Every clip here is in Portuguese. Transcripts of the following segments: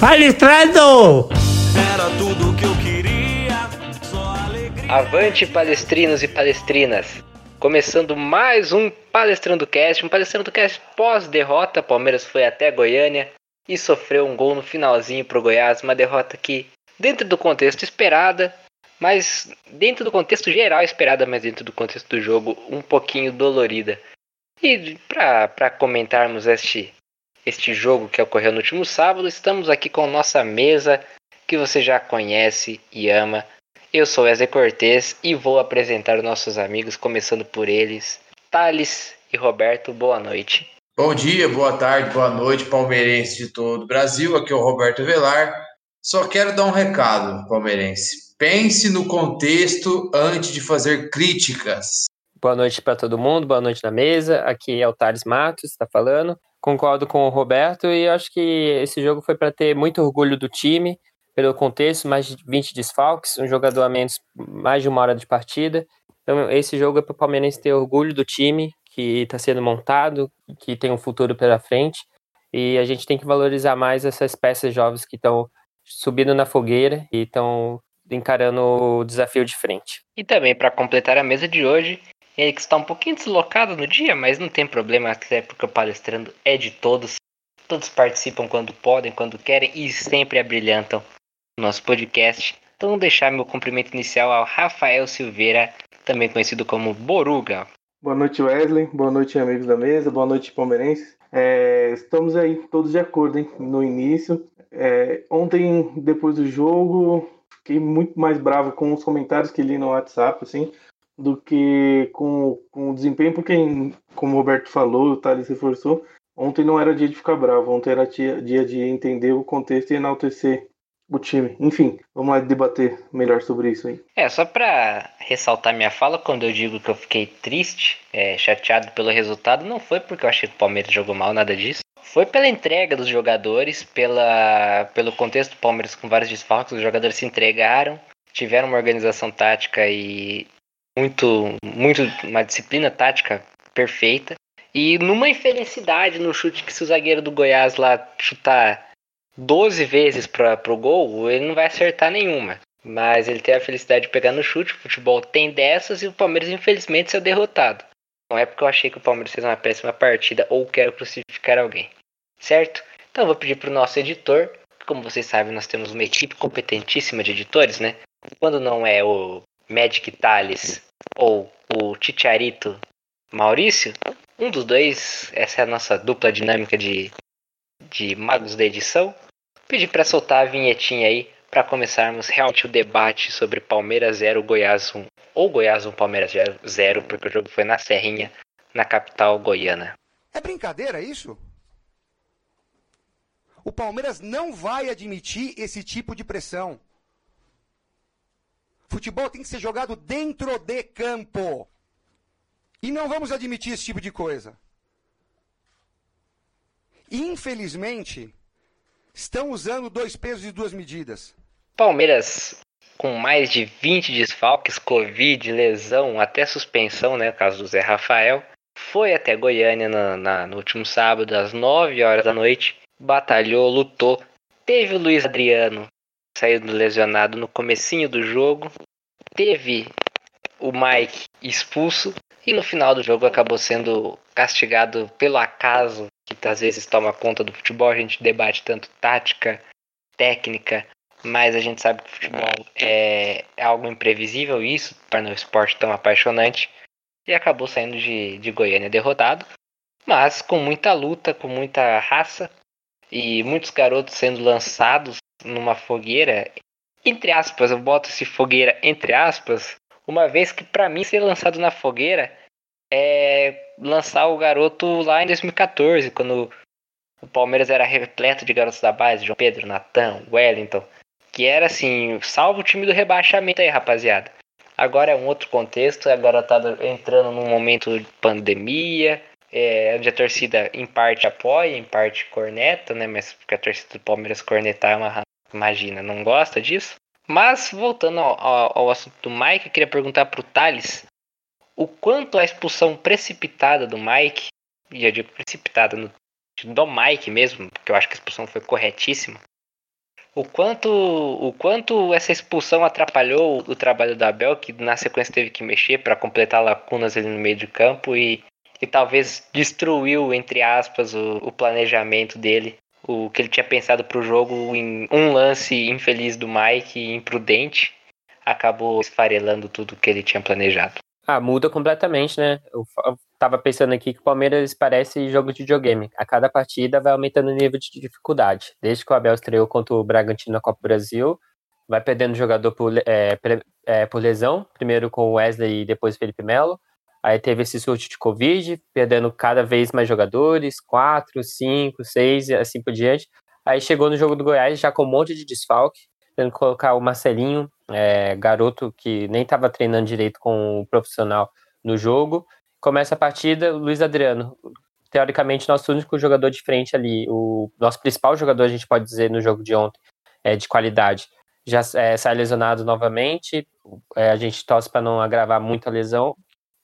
Palestrando! Era tudo que eu queria, só alegria. Avante palestrinos e palestrinas! Começando mais um Palestrando Cast, um Palestrando Cast pós-derrota. Palmeiras foi até Goiânia e sofreu um gol no finalzinho pro Goiás, uma derrota que, dentro do contexto esperada, mas dentro do contexto geral esperada, mas dentro do contexto do jogo, um pouquinho dolorida. E para comentarmos este, este jogo que ocorreu no último sábado, estamos aqui com nossa mesa que você já conhece e ama. Eu sou Wesley Cortez e vou apresentar os nossos amigos, começando por eles, Thales e Roberto. Boa noite. Bom dia, boa tarde, boa noite, palmeirense de todo o Brasil. Aqui é o Roberto Velar. Só quero dar um recado, palmeirense. Pense no contexto antes de fazer críticas. Boa noite para todo mundo, boa noite na mesa. Aqui é o Thales Matos, está falando. Concordo com o Roberto e acho que esse jogo foi para ter muito orgulho do time, pelo contexto, mais de 20 desfalques, um jogador a menos, mais de uma hora de partida. Então, esse jogo é para o Palmeirense ter orgulho do time que está sendo montado, que tem um futuro pela frente. E a gente tem que valorizar mais essas peças jovens que estão subindo na fogueira e estão encarando o desafio de frente. E também para completar a mesa de hoje, ele que está um pouquinho deslocado no dia, mas não tem problema, até porque o palestrando é de todos. Todos participam quando podem, quando querem e sempre abrilhantam nosso podcast. Então, vou deixar meu cumprimento inicial ao Rafael Silveira, também conhecido como Boruga. Boa noite, Wesley. Boa noite, amigos da mesa. Boa noite, palmeirenses. É, estamos aí todos de acordo hein, no início. É, ontem, depois do jogo, fiquei muito mais bravo com os comentários que li no WhatsApp, assim, do que com, com o desempenho, porque, como o Roberto falou, o Thales reforçou, ontem não era dia de ficar bravo, ontem era dia, dia de entender o contexto e enaltecer o time. Enfim, vamos lá debater melhor sobre isso aí. É, só para ressaltar minha fala, quando eu digo que eu fiquei triste, é, chateado pelo resultado, não foi porque eu achei que o Palmeiras jogou mal, nada disso. Foi pela entrega dos jogadores, pela, pelo contexto do Palmeiras com vários desfalques, os jogadores se entregaram, tiveram uma organização tática e muito, muito uma disciplina tática perfeita. E numa infelicidade no chute que se o zagueiro do Goiás lá chutar 12 vezes para o gol, ele não vai acertar nenhuma. Mas ele tem a felicidade de pegar no chute, o futebol tem dessas e o Palmeiras infelizmente saiu derrotado. Não é porque eu achei que o Palmeiras fez uma péssima partida ou quero crucificar alguém. Certo? Então eu vou pedir para o nosso editor, como vocês sabem, nós temos uma equipe competentíssima de editores, né? Quando não é o Magic Thales ou o Titiarito Maurício, um dos dois, essa é a nossa dupla dinâmica de, de magos da edição, pedir para soltar a vinhetinha aí para começarmos realmente o debate sobre Palmeiras 0, Goiás 1. Ou Goiás 1, Palmeiras 0, porque o jogo foi na Serrinha, na capital goiana. É brincadeira isso? O Palmeiras não vai admitir esse tipo de pressão. Futebol tem que ser jogado dentro de campo. E não vamos admitir esse tipo de coisa. Infelizmente, estão usando dois pesos e duas medidas. Palmeiras com mais de 20 desfalques, Covid, lesão, até suspensão, né? Caso do Zé Rafael. Foi até Goiânia na, no último sábado, às 9 horas da noite. Batalhou, lutou. Teve o Luiz Adriano saindo lesionado no comecinho do jogo. Teve o Mike expulso. E no final do jogo acabou sendo castigado pelo acaso, que às vezes toma conta do futebol. A gente debate tanto tática, técnica, mas a gente sabe que o futebol é, é algo imprevisível, isso torna o esporte tão apaixonante. E acabou saindo de, de Goiânia derrotado, mas com muita luta, com muita raça e muitos garotos sendo lançados numa fogueira. Entre aspas, eu boto esse fogueira entre aspas, uma vez que para mim ser lançado na fogueira é lançar o garoto lá em 2014, quando o Palmeiras era repleto de garotos da base, João Pedro, Natan, Wellington, que era assim, salvo o time do rebaixamento aí, rapaziada. Agora é um outro contexto, agora tá entrando num momento de pandemia, é, onde a torcida em parte apoia, em parte corneta, né? Mas porque a torcida do Palmeiras cornetar é uma. Imagina, não gosta disso. Mas voltando ao, ao, ao assunto do Mike, eu queria perguntar pro Thales o quanto a expulsão precipitada do Mike, e eu digo precipitada no, do Mike mesmo, porque eu acho que a expulsão foi corretíssima, o quanto, o quanto essa expulsão atrapalhou o trabalho do Abel, que na sequência teve que mexer para completar lacunas ali no meio de campo e, e talvez destruiu, entre aspas, o, o planejamento dele. O que ele tinha pensado para o jogo em um lance infeliz do Mike, imprudente, acabou esfarelando tudo que ele tinha planejado. Ah, muda completamente, né? Eu, tava pensando aqui que o Palmeiras parece jogo de videogame. A cada partida vai aumentando o nível de dificuldade. Desde que o Abel estreou contra o Bragantino na Copa do Brasil, vai perdendo jogador por, é, é, por lesão, primeiro com o Wesley e depois o Felipe Melo. Aí teve esse surto de Covid, perdendo cada vez mais jogadores, quatro, cinco, seis e assim por diante. Aí chegou no jogo do Goiás já com um monte de desfalque, tendo que colocar o Marcelinho, é, garoto que nem estava treinando direito com o profissional no jogo. Começa a partida, Luiz Adriano, teoricamente nosso único jogador de frente ali, o nosso principal jogador, a gente pode dizer, no jogo de ontem, é, de qualidade, já é, sai lesionado novamente. É, a gente torce para não agravar muito a lesão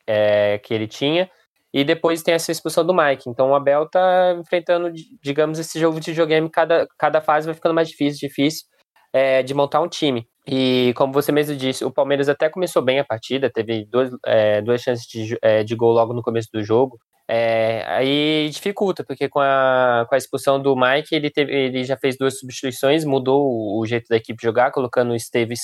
é, que ele tinha. E depois tem essa expulsão do Mike. Então o Abel tá enfrentando, digamos, esse jogo de videogame, cada, cada fase vai ficando mais difícil, difícil é, de montar um time. E como você mesmo disse, o Palmeiras até começou bem a partida, teve duas, é, duas chances de, é, de gol logo no começo do jogo. É, aí dificulta, porque com a, com a expulsão do Mike, ele, teve, ele já fez duas substituições, mudou o, o jeito da equipe jogar, colocando o Esteves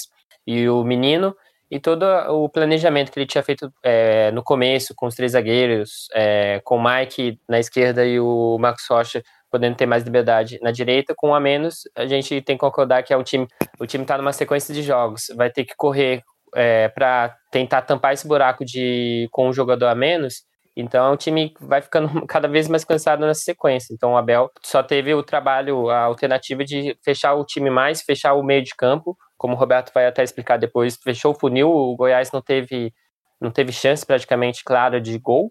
e o Menino, e todo o planejamento que ele tinha feito é, no começo, com os três zagueiros, é, com o Mike na esquerda e o Marcos Rocha podendo ter mais liberdade na direita, com um a menos, a gente tem que concordar que é um time, o time está numa sequência de jogos, vai ter que correr é, para tentar tampar esse buraco de com um jogador a menos. Então um time vai ficando cada vez mais cansado nessa sequência. Então o Abel só teve o trabalho, a alternativa de fechar o time mais, fechar o meio de campo, como o Roberto vai até explicar depois, fechou o funil, o Goiás não teve não teve chance praticamente clara de gol.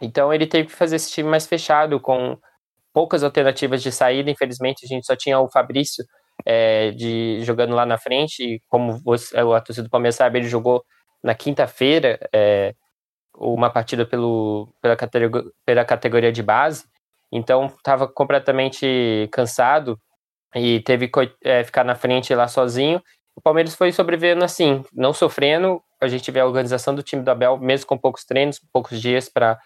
Então ele teve que fazer esse time mais fechado com poucas alternativas de saída. Infelizmente, a gente só tinha o Fabrício é, de, jogando lá na frente. E como você, a torcida do Palmeiras sabe, ele jogou na quinta-feira é, uma partida pelo, pela, categoria, pela categoria de base. Então, estava completamente cansado e teve é, ficar na frente lá sozinho. O Palmeiras foi sobrevivendo assim, não sofrendo. A gente vê a organização do time do Abel, mesmo com poucos treinos, poucos dias para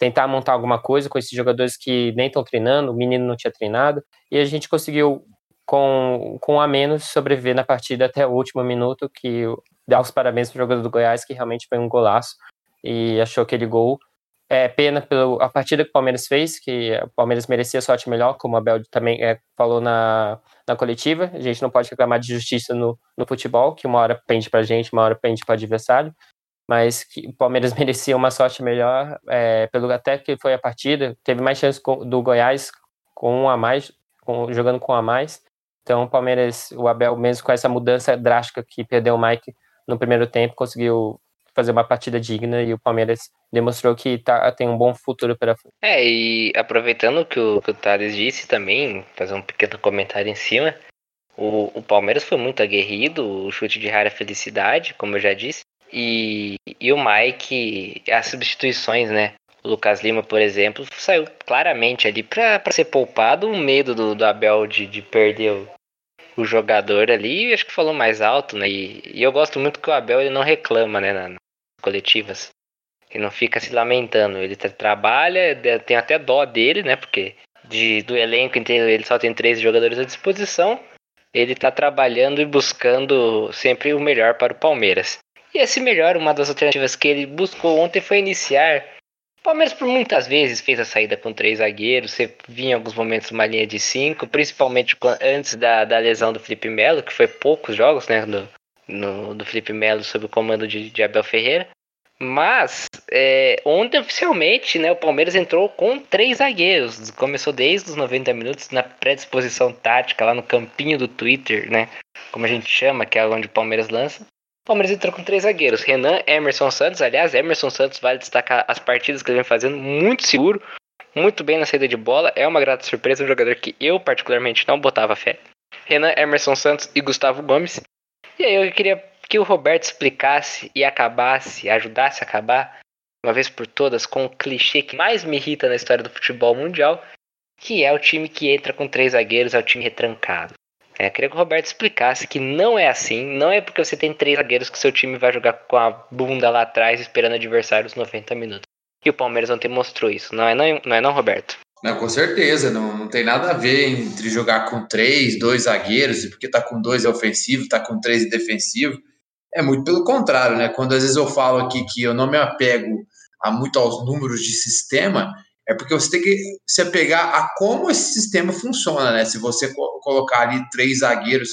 tentar montar alguma coisa com esses jogadores que nem estão treinando, o menino não tinha treinado, e a gente conseguiu, com, com a menos, sobreviver na partida até o último minuto, que dá os parabéns para o jogador do Goiás, que realmente foi um golaço, e achou aquele gol. É pena pela partida que o Palmeiras fez, que o Palmeiras merecia sorte melhor, como a Bel também é, falou na, na coletiva. A gente não pode reclamar de justiça no, no futebol, que uma hora pende para a gente, uma hora pende para o adversário mas que o Palmeiras merecia uma sorte melhor, é, pelo até que foi a partida, teve mais chance do Goiás com um a mais, com, jogando com um a mais. Então o Palmeiras, o Abel, mesmo com essa mudança drástica que perdeu o Mike no primeiro tempo, conseguiu fazer uma partida digna e o Palmeiras demonstrou que tá, tem um bom futuro pela frente. É, e aproveitando que o que o Thales disse também, fazer um pequeno comentário em cima, o, o Palmeiras foi muito aguerrido, o chute de rara felicidade, como eu já disse, e, e o Mike, as substituições, né? O Lucas Lima, por exemplo, saiu claramente ali para ser poupado. O medo do, do Abel de, de perder o, o jogador ali, acho que falou mais alto, né? E, e, eu gosto muito que o Abel ele não reclama, né? Nas coletivas. Ele não fica se lamentando. Ele trabalha, tem até dó dele, né? Porque de, do elenco inteiro ele só tem três jogadores à disposição. Ele está trabalhando e buscando sempre o melhor para o Palmeiras. E esse melhor, uma das alternativas que ele buscou ontem foi iniciar. O Palmeiras por muitas vezes fez a saída com três zagueiros, você vinha em alguns momentos uma linha de cinco, principalmente antes da, da lesão do Felipe Melo, que foi poucos jogos, né, do, no, do Felipe Melo sob o comando de, de Abel Ferreira. Mas é, ontem oficialmente, né, o Palmeiras entrou com três zagueiros. Começou desde os 90 minutos na predisposição tática lá no campinho do Twitter, né, como a gente chama, que é onde o Palmeiras lança. Palmeiras entrou com três zagueiros. Renan, Emerson Santos. Aliás, Emerson Santos vale destacar as partidas que ele vem fazendo muito seguro, muito bem na saída de bola. É uma grata surpresa, um jogador que eu particularmente não botava fé. Renan, Emerson Santos e Gustavo Gomes. E aí eu queria que o Roberto explicasse e acabasse, ajudasse a acabar, uma vez por todas, com o clichê que mais me irrita na história do futebol mundial, que é o time que entra com três zagueiros, é o time retrancado. É, queria que o Roberto explicasse que não é assim. Não é porque você tem três zagueiros que seu time vai jogar com a bunda lá atrás esperando adversários 90 minutos. E o Palmeiras ontem mostrou isso. Não é não, não, é não Roberto? Não, com certeza, não, não tem nada a ver entre jogar com três, dois zagueiros, porque tá com dois é ofensivo, tá com três é defensivo. É muito pelo contrário, né? Quando às vezes eu falo aqui que eu não me apego a muito aos números de sistema, é porque você tem que se apegar a como esse sistema funciona, né? Se você co colocar ali três zagueiros,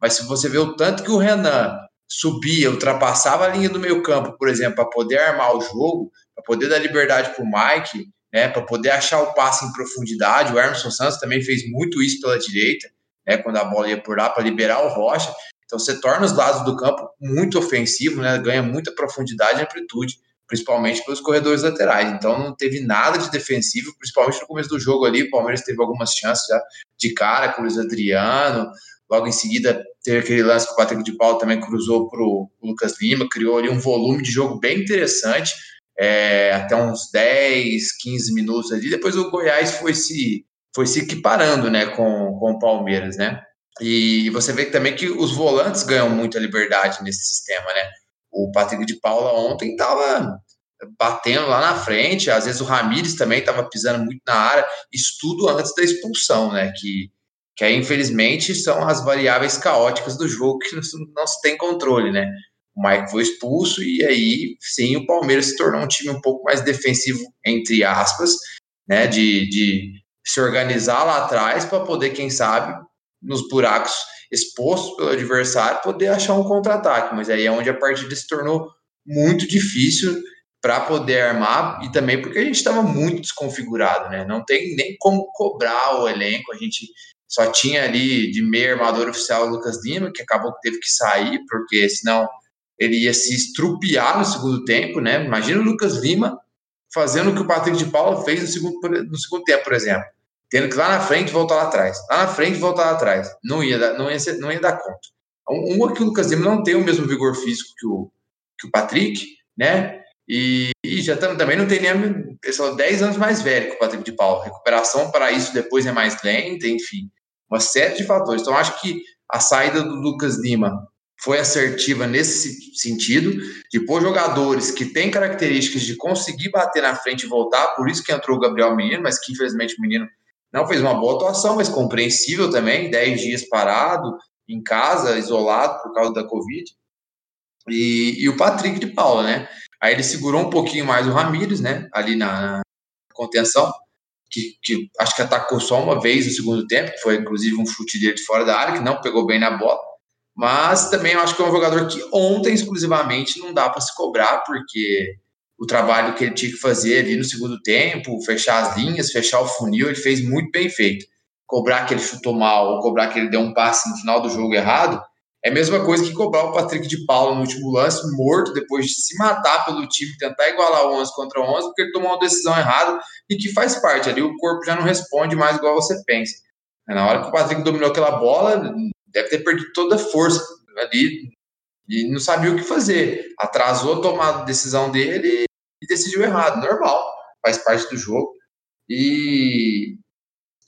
mas se você vê o tanto que o Renan subia, ultrapassava a linha do meio campo, por exemplo, para poder armar o jogo, para poder dar liberdade para o Mike, né, para poder achar o passe em profundidade. O Emerson Santos também fez muito isso pela direita, né, quando a bola ia por lá, para liberar o Rocha. Então você torna os lados do campo muito ofensivo, né, ganha muita profundidade e amplitude, principalmente pelos corredores laterais. Então não teve nada de defensivo, principalmente no começo do jogo ali. O Palmeiras teve algumas chances já de cara com o Luiz Adriano. Logo em seguida, teve aquele lance que o Patrick de Paulo também cruzou para o Lucas Lima, criou ali um volume de jogo bem interessante é, até uns 10, 15 minutos ali. Depois o Goiás foi se, foi se equiparando né, com, com o Palmeiras, né? E você vê também que os volantes ganham muita liberdade nesse sistema, né? O Patrick de Paula ontem estava batendo lá na frente, às vezes o Ramires também estava pisando muito na área, isso tudo antes da expulsão, né? Que, que aí, infelizmente, são as variáveis caóticas do jogo que não se tem controle, né? O Mike foi expulso e aí sim o Palmeiras se tornou um time um pouco mais defensivo, entre aspas, né, de, de se organizar lá atrás para poder, quem sabe, nos buracos expostos pelo adversário, poder achar um contra-ataque. Mas aí é onde a partida se tornou muito difícil para poder armar e também porque a gente estava muito desconfigurado, né? Não tem nem como cobrar o elenco. A gente só tinha ali de meio armador oficial o Lucas Lima, que acabou que teve que sair, porque senão ele ia se estrupiar no segundo tempo, né? Imagina o Lucas Lima fazendo o que o Patrick de Paula fez no segundo, no segundo tempo, por exemplo. Tendo que lá na frente voltar lá atrás. Lá na frente voltar lá atrás. Não ia dar, não ia, ser, não ia dar conta. Um, é que o Lucas Lima não tem o mesmo vigor físico que o, que o Patrick, né? E, e já tam, também não tem nem pessoal 10 anos mais velho que o Patrick de Paula. Recuperação para isso depois é mais lenta, enfim. Uma série de fatores. Então, acho que a saída do Lucas Lima foi assertiva nesse sentido, de pôr jogadores que têm características de conseguir bater na frente e voltar, por isso que entrou o Gabriel Menino, mas que infelizmente o menino não fez uma boa atuação, mas compreensível também, 10 dias parado, em casa, isolado por causa da Covid. E, e o Patrick de Paula, né? Aí ele segurou um pouquinho mais o Ramires, né? Ali na, na contenção, que, que, acho que atacou só uma vez no segundo tempo, que foi inclusive um chute dele de fora da área, que não pegou bem na bola. Mas também eu acho que é um jogador que ontem exclusivamente não dá para se cobrar, porque o trabalho que ele tinha que fazer ali no segundo tempo, fechar as linhas, fechar o funil, ele fez muito bem feito. Cobrar que ele chutou mal ou cobrar que ele deu um passe no final do jogo errado é a mesma coisa que cobrar o Patrick de Paulo no último lance, morto, depois de se matar pelo time, tentar igualar o 11 contra 11, porque ele tomou uma decisão errada e que faz parte ali. O corpo já não responde mais igual você pensa. Na hora que o Patrick dominou aquela bola, deve ter perdido toda a força ali e não sabia o que fazer. Atrasou a tomada de decisão dele e decidiu errado. Normal, faz parte do jogo. E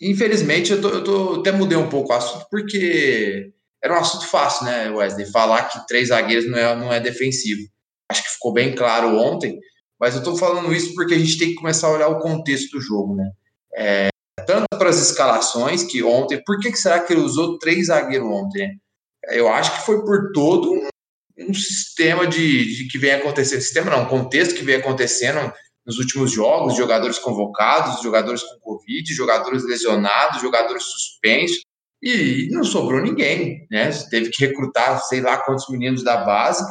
infelizmente eu, tô, eu tô, até mudei um pouco o assunto porque era um assunto fácil, né, Wesley? Falar que três zagueiros não é, não é defensivo. Acho que ficou bem claro ontem, mas eu tô falando isso porque a gente tem que começar a olhar o contexto do jogo, né? É, tanto para as escalações, que ontem, por que, que será que ele usou três zagueiros ontem? Eu acho que foi por todo um, sistema de, de, que vem acontecendo, sistema não, contexto que vem acontecendo nos últimos jogos, jogadores convocados, jogadores com Covid, jogadores lesionados, jogadores suspensos, e não sobrou ninguém, né? Teve que recrutar sei lá quantos meninos da base,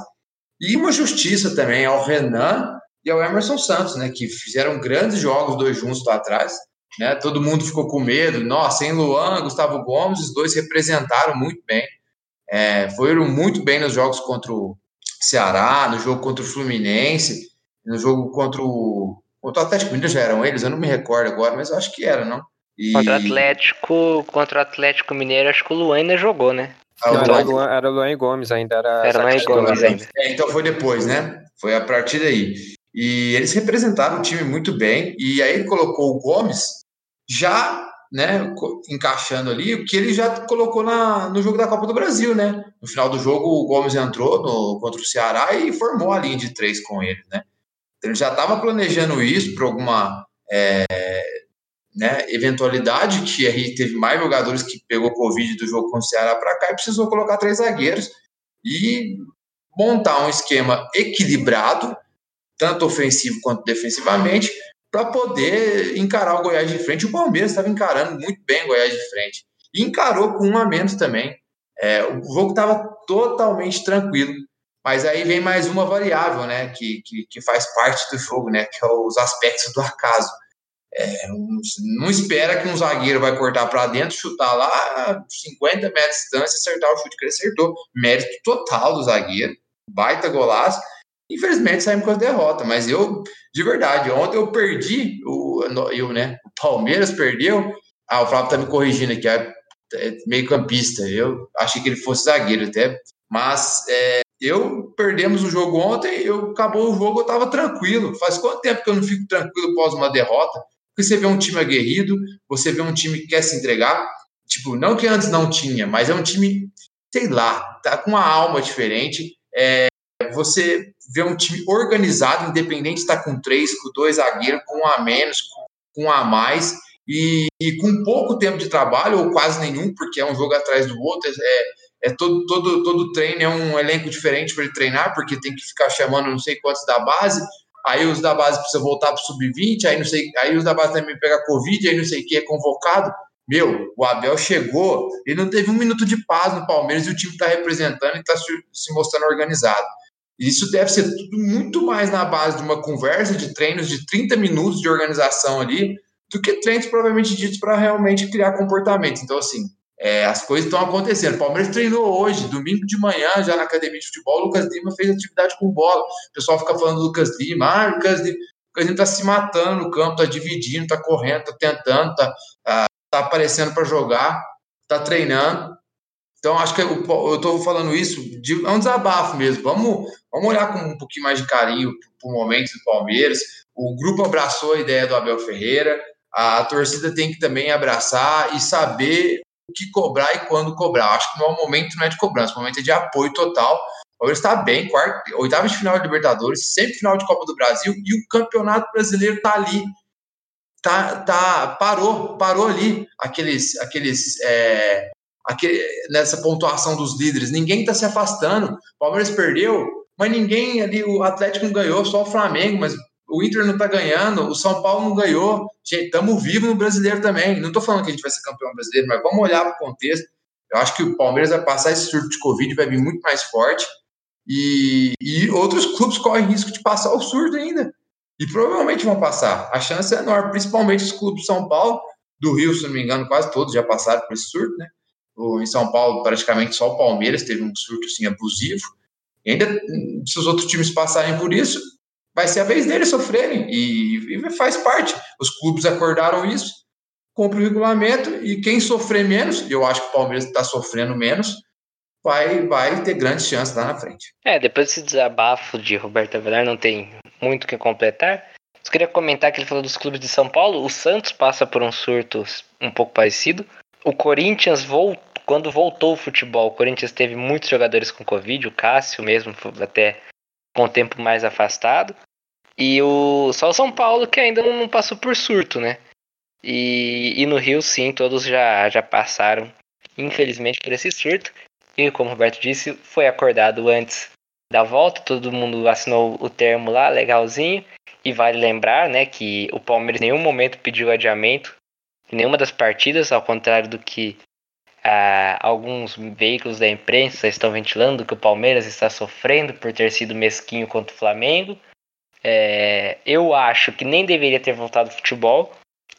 e uma justiça também ao Renan e ao Emerson Santos, né? Que fizeram grandes jogos dois juntos lá atrás, né? Todo mundo ficou com medo. Nossa, em Luan, Gustavo Gomes, os dois representaram muito bem. É, foram muito bem nos jogos contra o Ceará, no jogo contra o Fluminense, no jogo contra o, contra o Atlético Mineiro já eram eles, eu não me recordo agora, mas eu acho que era, não? E... Contra o Atlético, contra o Atlético Mineiro, acho que o Luan ainda jogou, né? Ah, não, era, Luan, era Luan e Gomes ainda. Era, era Luan e Gomes ainda. É, então foi depois, né? Foi a partir daí. E eles representaram o time muito bem. E aí ele colocou o Gomes já né, encaixando ali o que ele já colocou na, no jogo da Copa do Brasil, né? No final do jogo, o Gomes entrou no, contra o Ceará e formou a linha de três com ele, né? Ele já estava planejando isso para alguma é, né, eventualidade, que aí teve mais jogadores que pegou Covid do jogo com o Ceará para cá e precisou colocar três zagueiros e montar um esquema equilibrado, tanto ofensivo quanto defensivamente, para poder encarar o Goiás de frente. O Palmeiras estava encarando muito bem o Goiás de frente. E encarou com um a menos também. É, o jogo estava totalmente tranquilo. Mas aí vem mais uma variável, né, que, que, que faz parte do jogo, né, que é os aspectos do acaso. É, não espera que um zagueiro vai cortar para dentro, chutar lá a 50 metros de distância, acertar o chute que ele acertou. Mérito total do zagueiro, baita golaço. Infelizmente saímos com a derrota, mas eu, de verdade, ontem eu perdi, o, eu, né, o Palmeiras perdeu. Ah, o Flávio tá me corrigindo aqui, é, é meio campista. Eu achei que ele fosse zagueiro até, mas é, eu perdemos o jogo ontem, eu acabou o jogo, eu tava tranquilo. Faz quanto tempo que eu não fico tranquilo após uma derrota? Porque você vê um time aguerrido, você vê um time que quer se entregar. Tipo, não que antes não tinha, mas é um time, sei lá, tá com uma alma diferente. É, você vê um time organizado, independente de estar com três, com dois zagueiros, com um a menos, com, um a mais, e, e com pouco tempo de trabalho, ou quase nenhum, porque é um jogo atrás do outro, é, é todo, todo, todo treino é um elenco diferente para ele treinar, porque tem que ficar chamando não sei quantos da base, aí os da base precisam voltar para o sub-20, aí não sei, aí os da base também pegam Covid, aí não sei o que, é convocado. Meu, o Abel chegou, ele não teve um minuto de paz no Palmeiras e o time está representando e está se mostrando organizado. Isso deve ser tudo muito mais na base de uma conversa de treinos de 30 minutos de organização ali, do que treinos provavelmente ditos para realmente criar comportamento. Então, assim, é, as coisas estão acontecendo. O Palmeiras treinou hoje, domingo de manhã, já na academia de futebol. O Lucas Lima fez atividade com bola. O pessoal fica falando do Lucas Lima. Ah, o Lucas Lima, o Lucas Lima tá se matando no campo, tá dividindo, tá correndo, tá tentando, tá, tá, aparecendo para jogar, tá treinando. Então, acho que eu, estou falando isso, de, é um desabafo mesmo. Vamos, vamos olhar com um pouquinho mais de carinho para o momento do Palmeiras. O grupo abraçou a ideia do Abel Ferreira, a, a torcida tem que também abraçar e saber o que cobrar e quando cobrar. Acho que no momento não é de cobrança, o momento é de apoio total. O Palmeiras está bem, quarto, oitava de final de Libertadores, sempre final de Copa do Brasil e o Campeonato Brasileiro está ali. Tá, tá, parou, parou ali aqueles, aqueles é, aquele, nessa pontuação dos líderes. Ninguém está se afastando. O Palmeiras perdeu, mas ninguém ali, o Atlético não ganhou, só o Flamengo, mas o Inter não está ganhando, o São Paulo não ganhou. Gente, estamos vivos no brasileiro também. Não estou falando que a gente vai ser campeão brasileiro, mas vamos olhar para o contexto. Eu acho que o Palmeiras vai passar esse surto de Covid, vai vir muito mais forte. E, e outros clubes correm risco de passar o surto ainda. E provavelmente vão passar. A chance é enorme, principalmente os clubes de São Paulo, do Rio, se não me engano, quase todos já passaram por esse surto, né? Em São Paulo, praticamente só o Palmeiras teve um surto assim, abusivo. E ainda, se os outros times passarem por isso, vai ser a vez deles sofrerem. E, e faz parte. Os clubes acordaram isso, cumpre o regulamento, e quem sofrer menos, eu acho que o Palmeiras está sofrendo menos, vai, vai ter grandes chances lá na frente. É, depois desse desabafo de Roberto Avelar, não tem muito o que completar. Eu queria comentar que ele falou dos clubes de São Paulo. O Santos passa por um surto um pouco parecido. O Corinthians voltou quando voltou o futebol, o Corinthians teve muitos jogadores com Covid, o Cássio mesmo, até com o tempo mais afastado. E o só o São Paulo que ainda não passou por surto, né? E, e no Rio, sim, todos já, já passaram, infelizmente, por esse surto. E como o Roberto disse, foi acordado antes da volta, todo mundo assinou o termo lá, legalzinho. E vale lembrar, né, que o Palmeiras em nenhum momento pediu adiamento nenhuma das partidas, ao contrário do que ah, alguns veículos da imprensa estão ventilando que o Palmeiras está sofrendo por ter sido mesquinho contra o Flamengo. É, eu acho que nem deveria ter voltado ao futebol.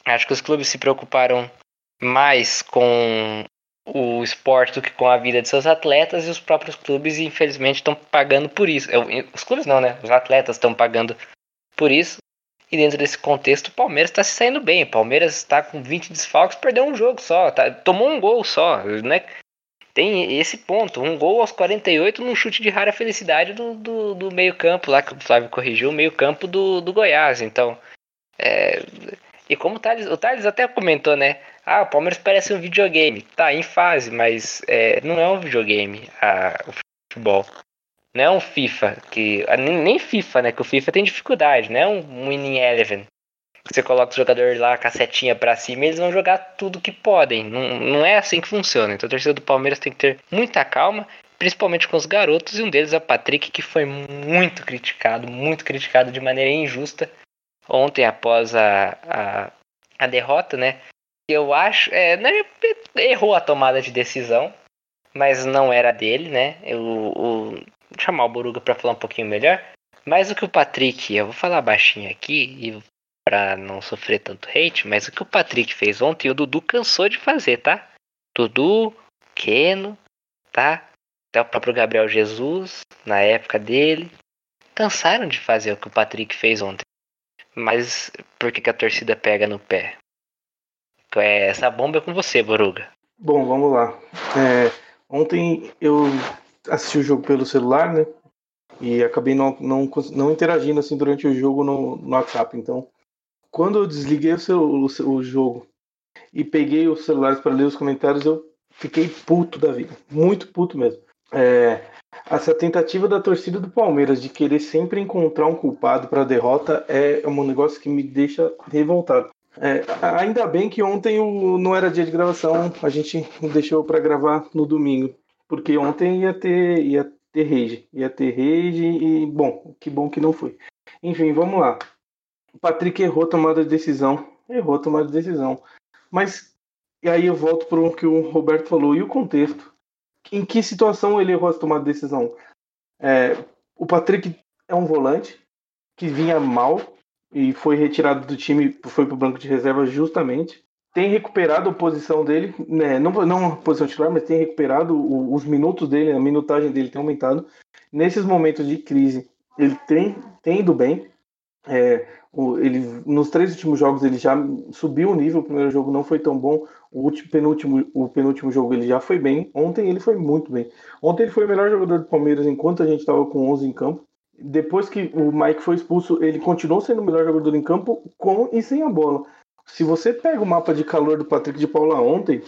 Acho que os clubes se preocuparam mais com o esporte do que com a vida de seus atletas e os próprios clubes, infelizmente, estão pagando por isso. Os clubes não, né? Os atletas estão pagando por isso. E dentro desse contexto, o Palmeiras está se saindo bem. O Palmeiras está com 20 desfalques, perdeu um jogo só. Tá, tomou um gol só. Né? Tem esse ponto. Um gol aos 48 num chute de rara felicidade do, do, do meio-campo lá, que o Flávio corrigiu, o meio-campo do, do Goiás. Então, é, E como o Thales, o Thales até comentou, né? Ah, o Palmeiras parece um videogame. Tá em fase, mas é, não é um videogame o futebol. Não é um FIFA, que. Nem, nem FIFA, né? Que o FIFA tem dificuldade, não é um Winning Eleven. Você coloca os jogadores lá, com a setinha pra cima, e eles vão jogar tudo que podem. Não, não é assim que funciona. Então a torcida do Palmeiras tem que ter muita calma, principalmente com os garotos, e um deles é o Patrick, que foi muito criticado, muito criticado de maneira injusta ontem após a, a, a derrota, né? Eu acho. É, né, errou a tomada de decisão, mas não era dele, né? Eu, vou chamar o Boruga para falar um pouquinho melhor. Mas o que o Patrick, eu vou falar baixinho aqui e para não sofrer tanto hate, mas o que o Patrick fez ontem, o Dudu cansou de fazer, tá? Dudu, Keno, tá? Até o próprio Gabriel Jesus, na época dele, cansaram de fazer o que o Patrick fez ontem. Mas por que, que a torcida pega no pé? É, essa bomba é com você, Boruga. Bom, vamos lá. É, ontem eu assisti o jogo pelo celular, né? E acabei não, não, não interagindo assim durante o jogo no, no WhatsApp. Então, quando eu desliguei o, o, o jogo e peguei os celulares para ler os comentários, eu fiquei puto da vida. Muito puto mesmo. É, essa tentativa da torcida do Palmeiras de querer sempre encontrar um culpado para a derrota é um negócio que me deixa revoltado. É, ainda bem que ontem o, não era dia de gravação, a gente deixou para gravar no domingo, porque ontem ia ter ia ter rage, ia ter rage e bom, que bom que não foi. Enfim, vamos lá. O Patrick errou tomada de decisão, errou tomada de decisão. Mas e aí eu volto para o que o Roberto falou e o contexto em que situação ele errou a tomar decisão? É, o Patrick é um volante que vinha mal e foi retirado do time, foi para o banco de reserva justamente. Tem recuperado a posição dele, né, não, não a posição titular, mas tem recuperado o, os minutos dele, a minutagem dele tem aumentado. Nesses momentos de crise, ele tem, tem ido bem. É, ele, nos três últimos jogos ele já subiu o nível. O primeiro jogo não foi tão bom. O último, penúltimo, o penúltimo jogo ele já foi bem. Ontem ele foi muito bem. Ontem ele foi o melhor jogador do Palmeiras enquanto a gente estava com 11 em campo. Depois que o Mike foi expulso, ele continuou sendo o melhor jogador em campo com e sem a bola. Se você pega o mapa de calor do Patrick de Paula ontem,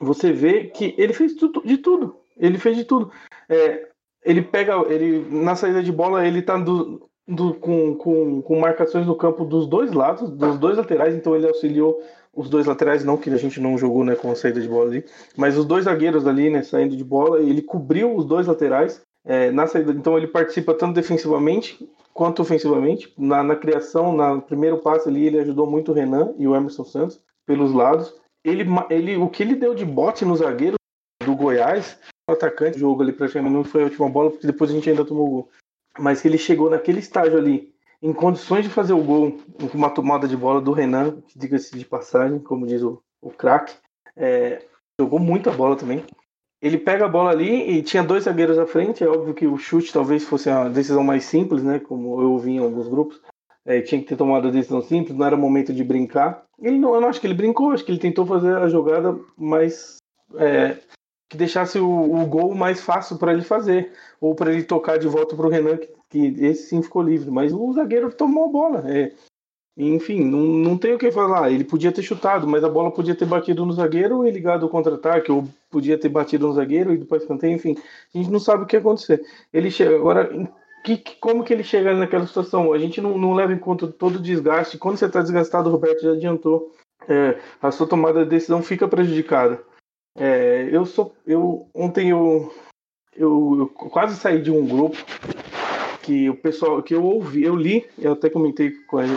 você vê que ele fez tudo, de tudo. Ele fez de tudo. É, ele pega, ele na saída de bola ele tá do, do, com, com, com marcações no campo dos dois lados, dos dois laterais, então ele auxiliou os dois laterais, não que a gente não jogou né, com a saída de bola ali, mas os dois zagueiros ali, né, saindo de bola, ele cobriu os dois laterais é, na saída, então ele participa tanto defensivamente quanto ofensivamente. Na, na criação, no primeiro passe ali, ele ajudou muito o Renan e o Emerson Santos pelos lados. Ele, ele, o que ele deu de bote no zagueiro do Goiás, o atacante do jogo ali praticamente não foi a última bola, porque depois a gente ainda tomou o gol mas que ele chegou naquele estágio ali, em condições de fazer o gol, com uma tomada de bola do Renan, diga-se de passagem, como diz o, o craque, é, jogou muita bola também. Ele pega a bola ali e tinha dois zagueiros à frente. É óbvio que o chute talvez fosse a decisão mais simples, né? Como eu ouvi em alguns grupos. É, tinha que ter tomado a decisão simples, não era momento de brincar. Ele não, eu não acho que ele brincou, acho que ele tentou fazer a jogada mais é, que deixasse o, o gol mais fácil para ele fazer, ou para ele tocar de volta para o Renan, que, que, esse sim ficou livre. Mas o zagueiro tomou a bola. É, enfim, não, não tem o que falar. Ele podia ter chutado, mas a bola podia ter batido no zagueiro e ligado ao contra-ataque, ou podia ter batido no zagueiro e depois canteio, enfim. A gente não sabe o que ia acontecer. Ele chega. Agora, que, como que ele chega naquela situação? A gente não, não leva em conta todo o desgaste. Quando você está desgastado, o Roberto já adiantou. É, a sua tomada de decisão fica prejudicada. É, eu sou. Eu, ontem eu, eu, eu, quase saí de um grupo que o pessoal. que eu ouvi, eu li, eu até comentei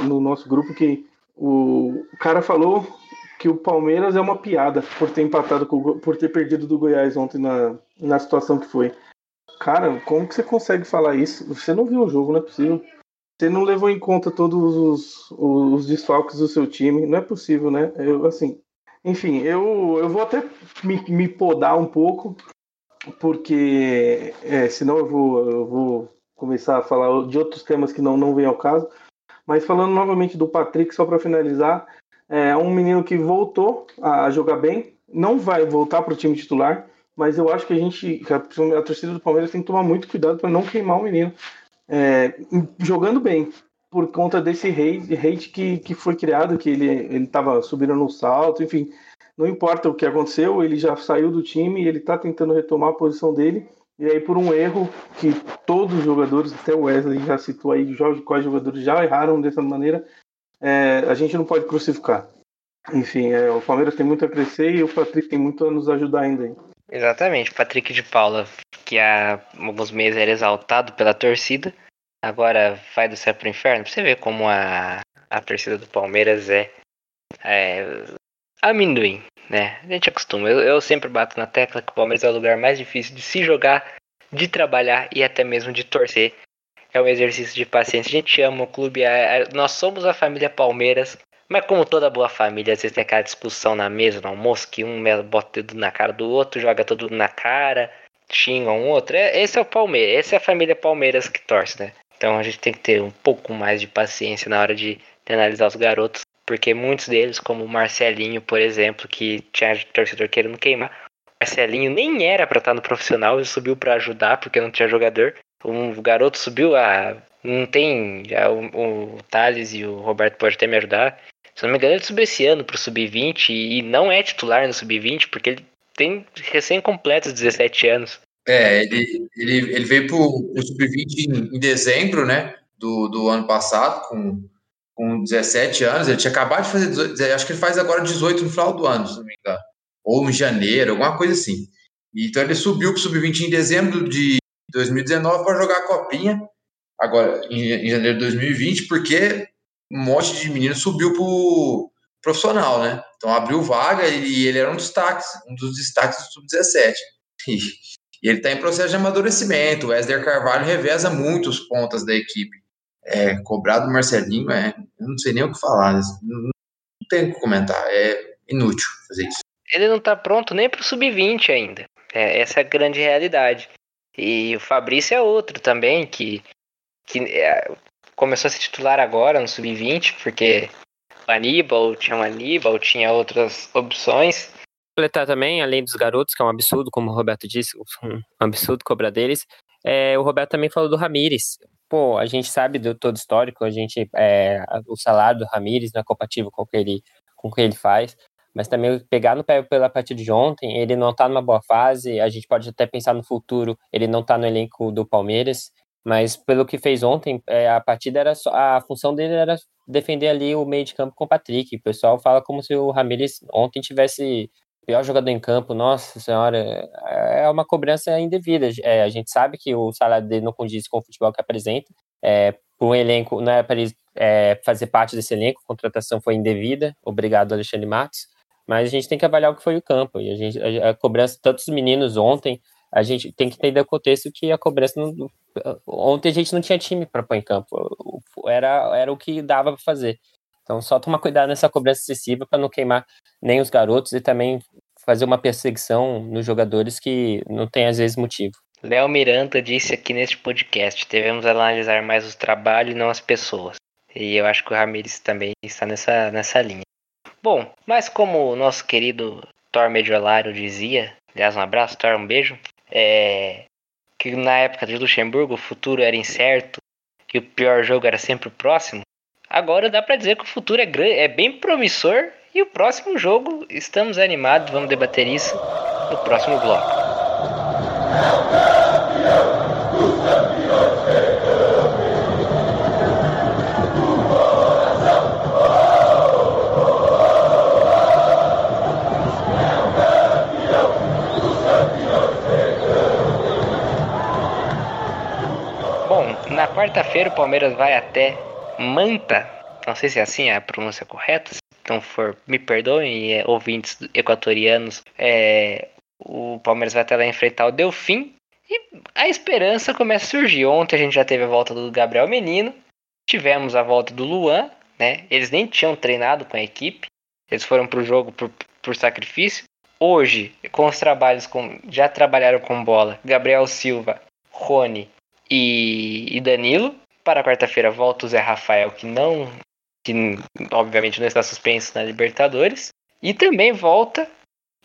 no nosso grupo que o, cara falou que o Palmeiras é uma piada por ter empatado com, por ter perdido do Goiás ontem na, na situação que foi. Cara, como que você consegue falar isso? Você não viu o jogo, não é possível. Você não levou em conta todos os, os desfalques do seu time, não é possível, né? Eu, assim, enfim, eu, eu vou até me, me podar um pouco, porque é, senão eu vou, eu vou começar a falar de outros temas que não, não vem ao caso. Mas falando novamente do Patrick, só para finalizar, é um menino que voltou a jogar bem, não vai voltar para o time titular, mas eu acho que a gente, a, torcida do Palmeiras tem que tomar muito cuidado para não queimar o menino. É, jogando bem, por conta desse hate, hate que, que foi criado, que ele estava subindo no salto, enfim, não importa o que aconteceu, ele já saiu do time ele está tentando retomar a posição dele. E aí, por um erro que todos os jogadores, até o Wesley já citou aí, quais jogadores já erraram dessa maneira, é, a gente não pode crucificar. Enfim, é, o Palmeiras tem muito a crescer e o Patrick tem muito a nos ajudar ainda. Hein? Exatamente, Patrick de Paula, que há alguns meses era exaltado pela torcida, agora vai do céu pro inferno. Pra você ver como a, a torcida do Palmeiras é, é amendoim, né? A gente acostuma. Eu, eu sempre bato na tecla que o Palmeiras é o lugar mais difícil de se jogar, de trabalhar e até mesmo de torcer. É um exercício de paciência. A gente ama o clube, é, é, nós somos a família Palmeiras. Mas como toda boa família, às vezes tem aquela discussão na mesa, no almoço, que um bota o dedo na cara do outro, joga tudo na cara, xinga um outro. É, esse é o Palmeiras, essa é a família Palmeiras que torce, né? Então a gente tem que ter um pouco mais de paciência na hora de, de analisar os garotos, porque muitos deles, como o Marcelinho, por exemplo, que tinha torcedor querendo queimar, Marcelinho nem era para estar no profissional, ele subiu para ajudar porque não tinha jogador. Um garoto subiu a. Não tem. Já, o, o Thales e o Roberto podem até me ajudar. Se não me engano, ele subiu esse ano pro Sub-20 e não é titular no Sub-20 porque ele tem recém-completos 17 anos. É, ele, ele, ele veio pro, pro Sub-20 em, em, dezembro, né, do, do ano passado, com, com 17 anos. Ele tinha acabado de fazer 18, acho que ele faz agora 18 no final do ano, se não me engano. Ou em janeiro, alguma coisa assim. Então ele subiu pro Sub-20 em dezembro de 2019 para jogar a Copinha, agora em, janeiro de 2020, porque um monte de menino subiu pro profissional, né? Então abriu vaga e ele era um destaque, um dos destaques do sub-17. E, e, ele está em processo de amadurecimento. O Wesley Carvalho reveza muito os pontas da equipe. É, cobrado Marcelinho, é, eu não sei nem o que falar. Né? Não, não tem o que comentar. É inútil fazer isso. Ele não está pronto nem para o sub-20 ainda. É, essa é a grande realidade. E o Fabrício é outro também, que, que é, começou a se titular agora no Sub-20, porque o Aníbal tinha o Aníbal, tinha outras opções. Completar também, além dos garotos, que é um absurdo, como o Roberto disse, um absurdo cobrar deles. É, o Roberto também falou do Ramires. Pô, a gente sabe do todo histórico, a gente é, o salário do Ramires não é compatível com o que ele, com o que ele faz. Mas também pegar no pé pela partida de ontem, ele não tá numa boa fase. A gente pode até pensar no futuro, ele não tá no elenco do Palmeiras. Mas pelo que fez ontem, é, a partida era só, a função dele era defender ali o meio de campo com o Patrick. O pessoal fala como se o Ramires ontem tivesse pior jogador em campo. Nossa senhora, é uma cobrança indevida. É, a gente sabe que o salário dele não condiz com o futebol que apresenta. É, um elenco, não é para ele é, fazer parte desse elenco, a contratação foi indevida. Obrigado, Alexandre Matos. Mas a gente tem que avaliar o que foi o campo. E a, gente, a, a cobrança, tantos meninos ontem, a gente tem que entender o contexto que a cobrança não, ontem a gente não tinha time para pôr em campo era, era o que dava para fazer então só tomar cuidado nessa cobrança excessiva para não queimar nem os garotos e também fazer uma perseguição nos jogadores que não tem às vezes motivo. Léo Miranda disse aqui neste podcast devemos analisar mais o trabalho e não as pessoas. E eu acho que o Ramires também está nessa, nessa linha. Bom mas como o nosso querido Thor Mediolário dizia aliás um abraço Thor um beijo é, que na época de Luxemburgo o futuro era incerto e o pior jogo era sempre o próximo, agora dá para dizer que o futuro é, é bem promissor e o próximo jogo estamos animados, vamos debater isso no próximo bloco. Na quarta-feira o Palmeiras vai até Manta. Não sei se é assim a pronúncia correta. Se não for, me perdoem, é, ouvintes equatorianos. É, o Palmeiras vai até lá enfrentar o Delfim. E a esperança começa a surgir. Ontem a gente já teve a volta do Gabriel Menino. Tivemos a volta do Luan. Né? Eles nem tinham treinado com a equipe. Eles foram para o jogo por, por sacrifício. Hoje, com os trabalhos com. Já trabalharam com bola. Gabriel Silva, Rony e, e Danilo. Para quarta-feira volta o Zé Rafael, que não. que obviamente não está suspenso na Libertadores. E também volta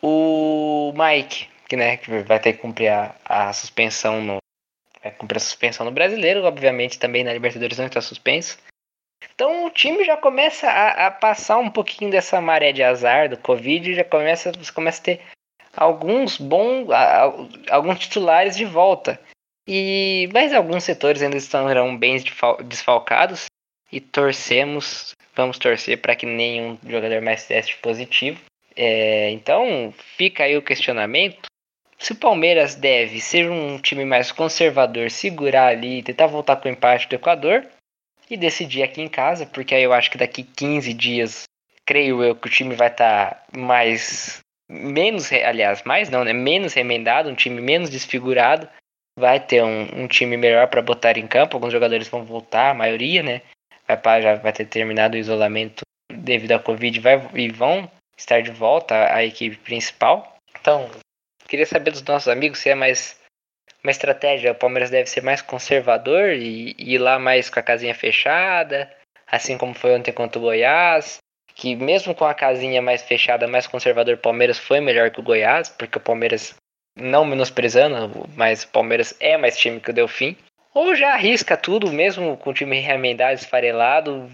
o Mike, que, né, que vai ter que cumprir a, a suspensão no. Vai cumprir a suspensão no brasileiro, obviamente também na Libertadores não está suspenso. Então o time já começa a, a passar um pouquinho dessa maré de azar do Covid, já começa, você começa a ter alguns bons, a- a- alguns titulares de volta. E mas alguns setores ainda estarão bem desfal- desfalcados e torcemos, vamos torcer para que nenhum jogador mais teste positivo. É, então fica aí o questionamento. Se o Palmeiras deve ser um time mais conservador, segurar ali, tentar voltar com o empate do Equador e decidir aqui em casa, porque aí eu acho que daqui 15 dias, creio eu que o time vai estar mais menos, aliás, mais não, né? Menos remendado, um time menos desfigurado, vai ter um, um time melhor para botar em campo. Alguns jogadores vão voltar, a maioria, né? Vai já vai ter terminado o isolamento devido à Covid vai, e vão estar de volta à equipe principal. Então, queria saber dos nossos amigos se é mais uma estratégia. O Palmeiras deve ser mais conservador e, e ir lá mais com a casinha fechada, assim como foi ontem contra o Goiás. Que mesmo com a casinha mais fechada, mais conservador, o Palmeiras foi melhor que o Goiás, porque o Palmeiras, não menosprezando, mas o Palmeiras é mais time que o Delfim. Ou já arrisca tudo, mesmo com o time remendado, esfarelado,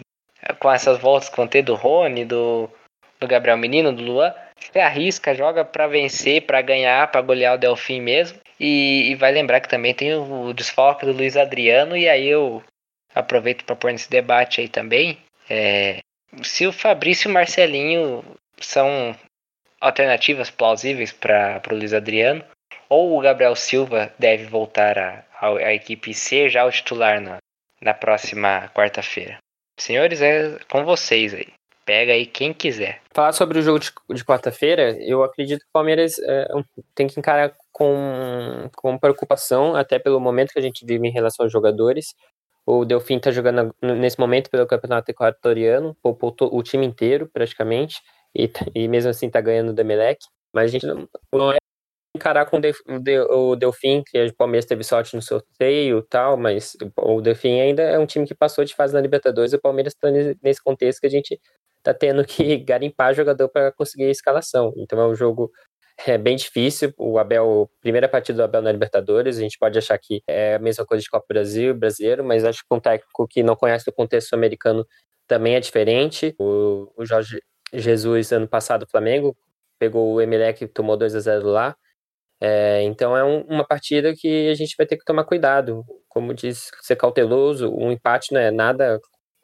com essas voltas que vão ter do Rony, do, do Gabriel Menino, do Luan. Você arrisca, joga pra vencer, pra ganhar, pra golear o Delfim mesmo. E, e vai lembrar que também tem o, o desfalque do Luiz Adriano, e aí eu aproveito para pôr nesse debate aí também. É, se o Fabrício e o Marcelinho são alternativas plausíveis para o Luiz Adriano, ou o Gabriel Silva deve voltar à equipe e ser já o titular na, na próxima quarta-feira. Senhores, é com vocês aí. Pega aí quem quiser. Falar sobre o jogo de, de quarta-feira, eu acredito que o Palmeiras é, tem que encarar com, com preocupação, até pelo momento que a gente vive em relação aos jogadores. O Delfim está jogando nesse momento pelo Campeonato Equatoriano, poupou o time inteiro praticamente, e, e mesmo assim está ganhando o Demelec. Mas a gente não, não é encarar com o Delfim, que o Palmeiras teve sorte no sorteio e tal, mas o Delfim ainda é um time que passou de fase na Libertadores, e o Palmeiras está nesse contexto que a gente tá tendo que garimpar jogador para conseguir a escalação. Então é um jogo é bem difícil. O Abel, primeira partida do Abel na Libertadores, a gente pode achar que é a mesma coisa de Copa Brasil, brasileiro, mas acho que um técnico que não conhece o contexto americano também é diferente. O, o Jorge Jesus, ano passado, Flamengo, pegou o Emelec e tomou 2 a 0 lá. É, então é um, uma partida que a gente vai ter que tomar cuidado. Como diz, ser cauteloso. Um empate não é nada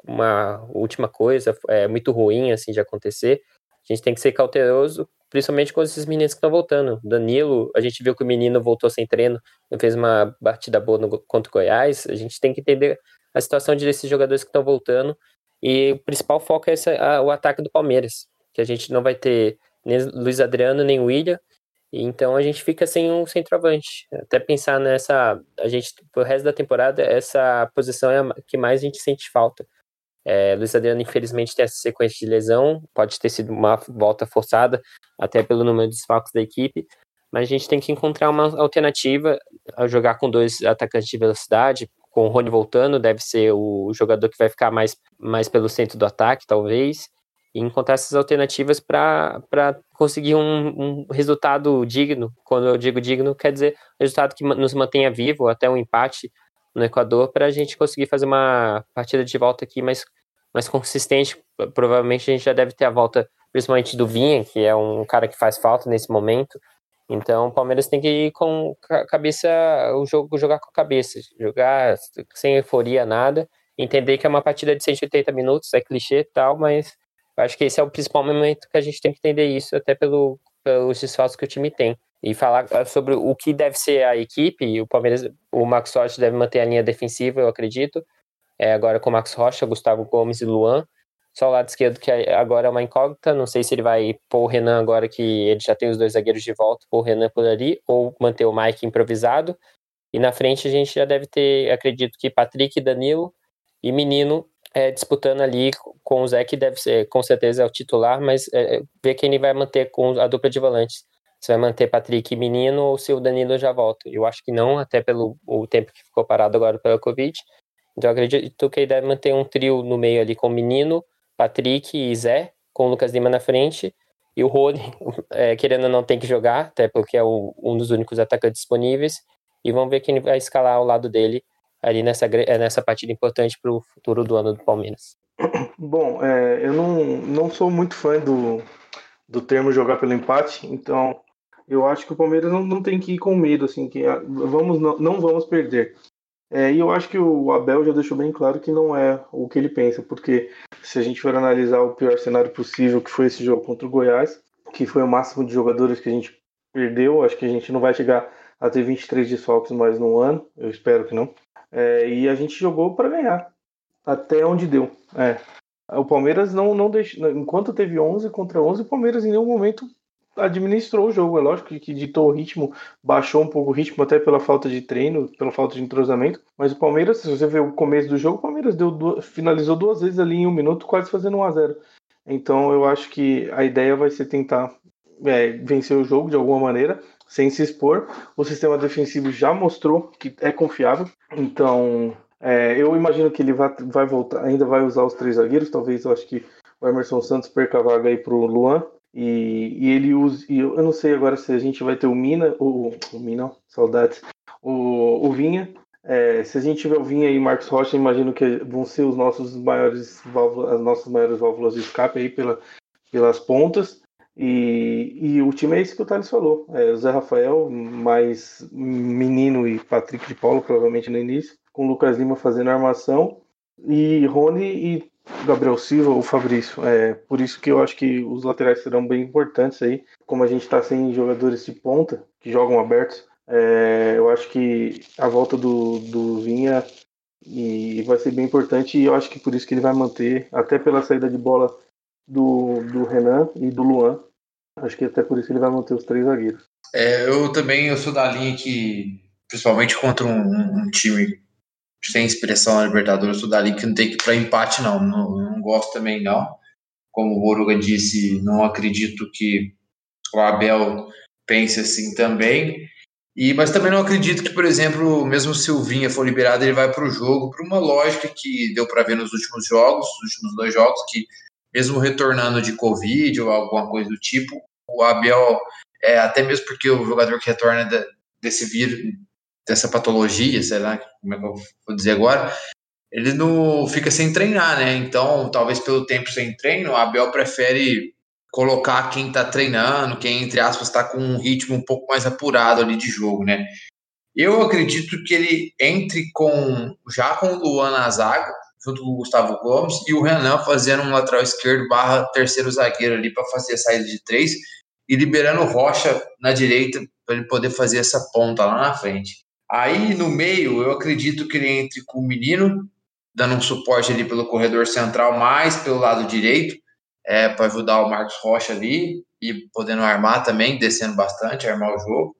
uma última coisa, é muito ruim assim de acontecer. A gente tem que ser cauteloso, principalmente com esses meninos que estão voltando. Danilo, a gente viu que o menino voltou sem treino, fez uma batida boa no, contra o Goiás. A gente tem que entender a situação desses jogadores que estão voltando. E o principal foco é esse, a, o ataque do Palmeiras, que a gente não vai ter nem Luiz Adriano, nem William. Então a gente fica sem um centroavante. Até pensar nessa. A gente, pro resto da temporada, essa posição é a que mais a gente sente falta. É, Luiz Adriano, infelizmente, tem essa sequência de lesão, pode ter sido uma volta forçada, até pelo número de desfalques da equipe, mas a gente tem que encontrar uma alternativa a jogar com dois atacantes de velocidade, com o Rony voltando, deve ser o jogador que vai ficar mais, mais pelo centro do ataque, talvez, e encontrar essas alternativas para conseguir um, um, resultado digno. Quando eu digo digno, quer dizer resultado que nos mantenha vivo, até um empate no Equador para a gente conseguir fazer uma partida de volta aqui mais, mais consistente. Provavelmente a gente já deve ter a volta, principalmente do Vinha, que é um cara que faz falta nesse momento. Então o Palmeiras tem que ir com a cabeça, o jogo jogar com a cabeça, jogar sem euforia, nada. Entender que é uma partida de 180 minutos, é clichê e tal, mas acho que esse é o principal momento que a gente tem que entender isso, até pelo, pelos esforços que o time tem e falar sobre o que deve ser a equipe. O Palmeiras, o Max Rocha deve manter a linha defensiva, eu acredito. É, agora com o Max Rocha, Gustavo Gomes e Luan. Só o lado esquerdo que agora é uma incógnita. Não sei se ele vai pôr o Renan agora que ele já tem os dois zagueiros de volta, pôr o Renan por ali, ou manter o Mike improvisado. E na frente a gente já deve ter, acredito que Patrick, Danilo e Menino é, disputando ali com o Zé, que deve ser, com certeza é o titular, mas é, ver quem ele vai manter com a dupla de volantes se vai manter Patrick e Menino ou se o Danilo já volta. Eu acho que não, até pelo o tempo que ficou parado agora pela Covid. Então acredito que ele deve manter um trio no meio ali com Menino, Patrick e Zé, com o Lucas Lima na frente. E o Rony, é, querendo ou não, tem que jogar, até porque é o, um dos únicos atacantes disponíveis. E vamos ver quem vai escalar ao lado dele ali nessa, nessa partida importante para o futuro do ano do Palmeiras. Bom, é, eu não, não sou muito fã do, do termo jogar pelo empate, então eu acho que o Palmeiras não, não tem que ir com medo, assim, que ah, vamos, não, não vamos perder. É, e eu acho que o Abel já deixou bem claro que não é o que ele pensa, porque se a gente for analisar o pior cenário possível, que foi esse jogo contra o Goiás, que foi o máximo de jogadores que a gente perdeu, acho que a gente não vai chegar a ter 23 desfalques mais no ano, eu espero que não. É, e a gente jogou para ganhar, até onde deu. É. O Palmeiras não, não deixou, enquanto teve 11 contra 11, o Palmeiras em nenhum momento administrou o jogo. É lógico que, ditou o ritmo, baixou um pouco o ritmo até pela falta de treino, pela falta de entrosamento. Mas o Palmeiras, se você ver o começo do jogo, o Palmeiras deu duas, finalizou duas vezes ali em um minuto, quase fazendo 1 a 0 Então eu acho que a ideia vai ser tentar é, vencer o jogo de alguma maneira, sem se expor. O sistema defensivo já mostrou que é confiável. Então é, eu imagino que ele vai, vai voltar, ainda vai usar os três zagueiros. Talvez eu acho que o Emerson Santos perca a vaga aí pro Luan e, e ele usa. E eu, eu, não sei agora se a gente vai ter o Mina, o, o Mina, saudades, o, o Vinha. É, se a gente tiver o Vinha e Marcos Rocha, imagino que vão ser os nossos maiores válvulas, as nossas maiores válvulas de escape aí pela, pelas pontas. E, e o time é isso que o Thales falou. É, o Zé Rafael, mais menino e Patrick de Paulo, provavelmente no início, com o Lucas Lima fazendo armação, e Rony e Gabriel Silva ou Fabrício. É por isso que eu acho que os laterais serão bem importantes aí. Como a gente está sem jogadores de ponta que jogam abertos, é, eu acho que a volta do, do Vinha e vai ser bem importante e eu acho que por isso que ele vai manter, até pela saída de bola do, do Renan e do Luan. Acho que até por isso ele vai manter os três zagueiros. É, eu também eu sou da linha que, principalmente contra um, um time sem expressão na Libertadores, tudo ali que não tem que ir para empate, não. não. não. gosto também, não. Como o Boruga disse, não acredito que o Abel pense assim também. E, mas também não acredito que, por exemplo, mesmo se o Vinha for liberado, ele vai para o jogo, por uma lógica que deu para ver nos últimos jogos, nos últimos dois jogos, que mesmo retornando de Covid ou alguma coisa do tipo, o Abel, é, até mesmo porque o jogador que retorna desse vírus, dessa patologia, sei lá como é que eu vou dizer agora, ele não fica sem treinar, né? Então, talvez pelo tempo sem treino, o Abel prefere colocar quem tá treinando, quem, entre aspas, está com um ritmo um pouco mais apurado ali de jogo, né? Eu acredito que ele entre com já com o Luan na zaga, junto com o Gustavo Gomes, e o Renan fazendo um lateral esquerdo barra terceiro zagueiro ali para fazer a saída de três, e liberando o Rocha na direita para ele poder fazer essa ponta lá na frente. Aí no meio, eu acredito que ele entre com o menino, dando um suporte ali pelo corredor central, mais pelo lado direito, é, para ajudar o Marcos Rocha ali e podendo armar também, descendo bastante, armar o jogo.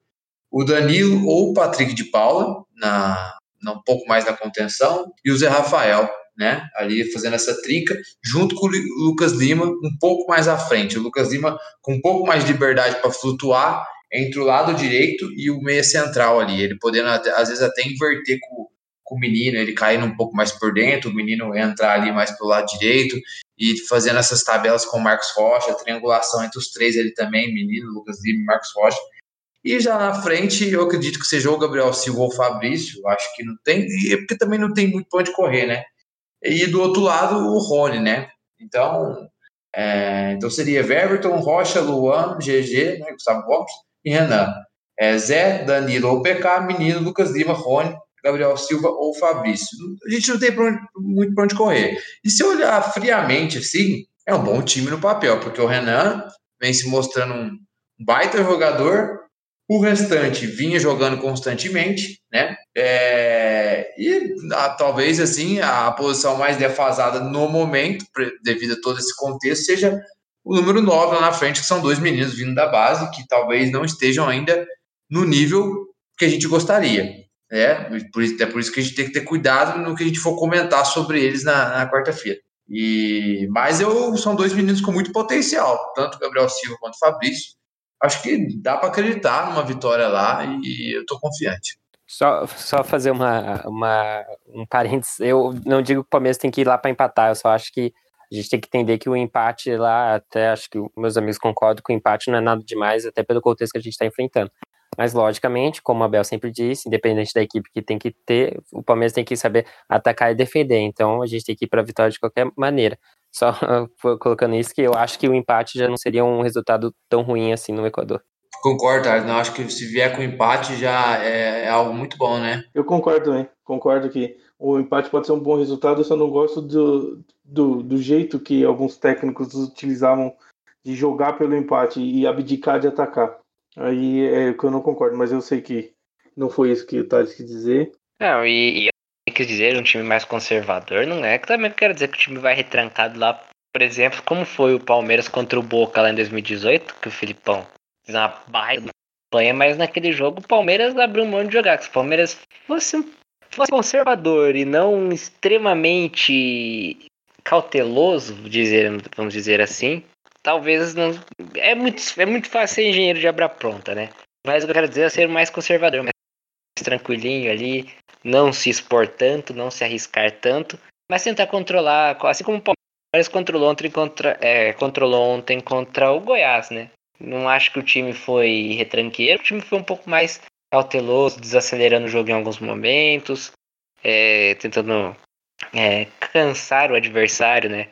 O Danilo ou o Patrick de Paula, na, na um pouco mais na contenção, e o Zé Rafael, né, ali fazendo essa trinca, junto com o Lucas Lima, um pouco mais à frente. O Lucas Lima com um pouco mais de liberdade para flutuar entre o lado direito e o meia central ali, ele podendo às vezes até inverter com, com o menino, ele caindo um pouco mais por dentro, o menino entrar ali mais pelo lado direito e fazendo essas tabelas com o Marcos Rocha, triangulação entre os três ele também, menino, Lucas Lima e Marcos Rocha. E já na frente, eu acredito que seja o Gabriel Silva ou o Fabrício, acho que não tem, e porque também não tem muito onde correr, né? E do outro lado, o Rony, né? Então, é, então seria Everton, Rocha, Luan, GG, né, Gustavo Gomes, e Renan. É Zé, Danilo ou PK, Menino, Lucas Lima, Rony, Gabriel Silva ou Fabrício. A gente não tem onde, muito para onde correr. E se olhar friamente assim, é um bom time no papel, porque o Renan vem se mostrando um baita jogador, o restante vinha jogando constantemente, né? É, e a, talvez assim a posição mais defasada no momento, devido a todo esse contexto, seja o número 9 lá na frente, que são dois meninos vindo da base, que talvez não estejam ainda no nível que a gente gostaria. Né? Por é por isso que a gente tem que ter cuidado no que a gente for comentar sobre eles na, na quarta-feira. E mas eu são dois meninos com muito potencial, tanto Gabriel Silva quanto Fabrício. Acho que dá para acreditar numa vitória lá e eu estou confiante. Só, só fazer uma, uma, um parênteses. Eu não digo que o Palmeiras tem que ir lá para empatar, eu só acho que a gente tem que entender que o empate lá, até acho que meus amigos concordam que o empate não é nada demais, até pelo contexto que a gente está enfrentando. Mas, logicamente, como a Bel sempre disse, independente da equipe que tem que ter, o Palmeiras tem que saber atacar e defender. Então, a gente tem que ir para a vitória de qualquer maneira. Só colocando isso, que eu acho que o empate já não seria um resultado tão ruim assim no Equador. Concordo, Não acho que se vier com empate já é, é, algo muito bom, né? Eu concordo também. Concordo que o empate pode ser um bom resultado, eu só não gosto do, do, do jeito que alguns técnicos utilizavam de jogar pelo empate e abdicar de atacar. Aí é que eu não concordo, mas eu sei que não foi isso que o Thales quis dizer. Não, e, e eu quis dizer um time mais conservador, não é que também quero dizer que o time vai retrancado lá, por exemplo, como foi o Palmeiras contra o Boca lá em 2018, que o Filipão fez uma baita campanha, mas naquele jogo o Palmeiras abriu mão de jogar. Se o Palmeiras fosse, fosse conservador e não extremamente cauteloso, dizer, vamos dizer assim, talvez não. É muito, é muito fácil ser engenheiro de abra pronta, né? Mas o que eu quero dizer é ser mais conservador, mais tranquilinho ali, não se expor tanto, não se arriscar tanto, mas tentar controlar, assim como o Palmeiras controlou ontem contra, é, controlou ontem contra o Goiás, né? Não acho que o time foi retranqueiro, o time foi um pouco mais cauteloso, desacelerando o jogo em alguns momentos, é, tentando é, cansar o adversário, né?